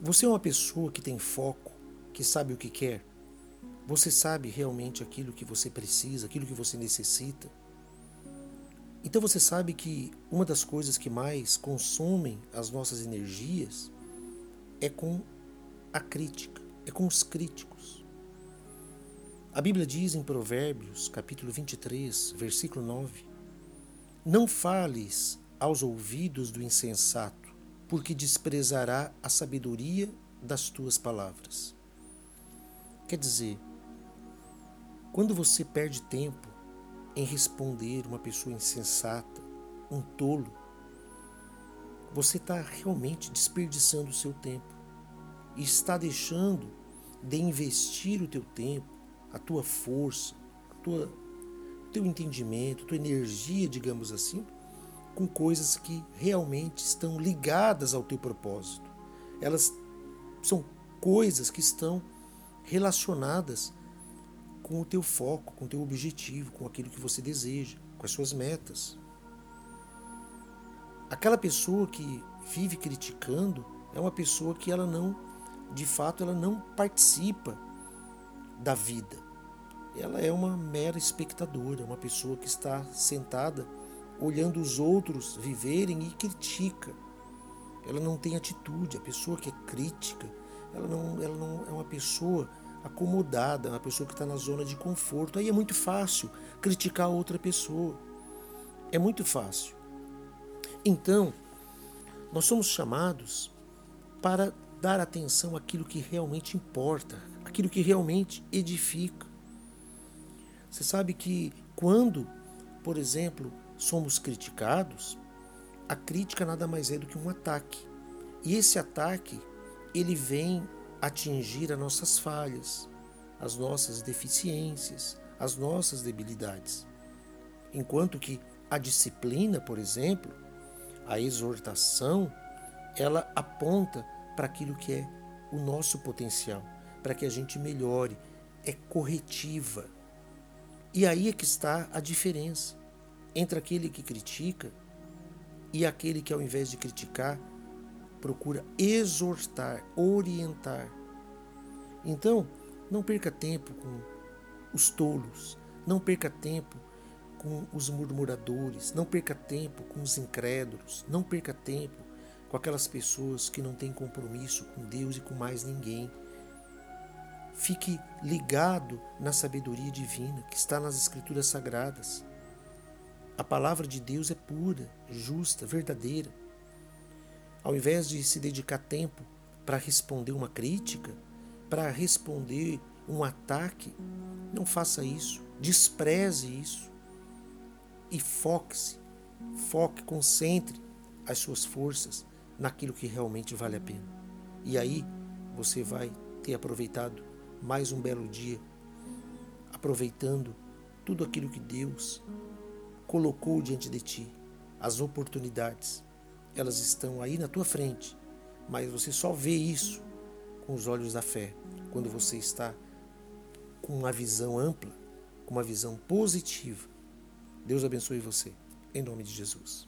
Você é uma pessoa que tem foco, que sabe o que quer? Você sabe realmente aquilo que você precisa, aquilo que você necessita? Então você sabe que uma das coisas que mais consomem as nossas energias é com a crítica, é com os críticos. A Bíblia diz em Provérbios, capítulo 23, versículo 9: Não fales aos ouvidos do insensato, porque desprezará a sabedoria das tuas palavras. Quer dizer, quando você perde tempo em responder uma pessoa insensata, um tolo, você está realmente desperdiçando o seu tempo e está deixando de investir o teu tempo, a tua força, tua, o teu entendimento, a tua energia, digamos assim, com coisas que realmente estão ligadas ao teu propósito. Elas são coisas que estão relacionadas com o teu foco, com o teu objetivo, com aquilo que você deseja, com as suas metas. Aquela pessoa que vive criticando é uma pessoa que ela não, de fato, ela não participa da vida. Ela é uma mera espectadora, uma pessoa que está sentada olhando os outros viverem e critica. Ela não tem atitude. A pessoa que é crítica, ela não, ela não é uma pessoa acomodada, uma pessoa que está na zona de conforto. Aí é muito fácil criticar outra pessoa. É muito fácil. Então, nós somos chamados para dar atenção àquilo que realmente importa, aquilo que realmente edifica. Você sabe que quando, por exemplo, somos criticados, a crítica nada mais é do que um ataque. E esse ataque, ele vem atingir as nossas falhas, as nossas deficiências, as nossas debilidades. Enquanto que a disciplina, por exemplo, a exortação, ela aponta para aquilo que é o nosso potencial, para que a gente melhore, é corretiva. E aí é que está a diferença entre aquele que critica e aquele que, ao invés de criticar, procura exortar, orientar. Então, não perca tempo com os tolos, não perca tempo com os murmuradores, não perca tempo com os incrédulos, não perca tempo com aquelas pessoas que não têm compromisso com Deus e com mais ninguém. Fique ligado na sabedoria divina que está nas Escrituras Sagradas. A palavra de Deus é pura, justa, verdadeira. Ao invés de se dedicar tempo para responder uma crítica, para responder um ataque, não faça isso. Despreze isso. E foque-se, foque, concentre as suas forças naquilo que realmente vale a pena. E aí você vai ter aproveitado mais um belo dia, aproveitando tudo aquilo que Deus colocou diante de ti, as oportunidades elas estão aí na tua frente, mas você só vê isso com os olhos da fé, quando você está com uma visão ampla, com uma visão positiva. Deus abençoe você, em nome de Jesus.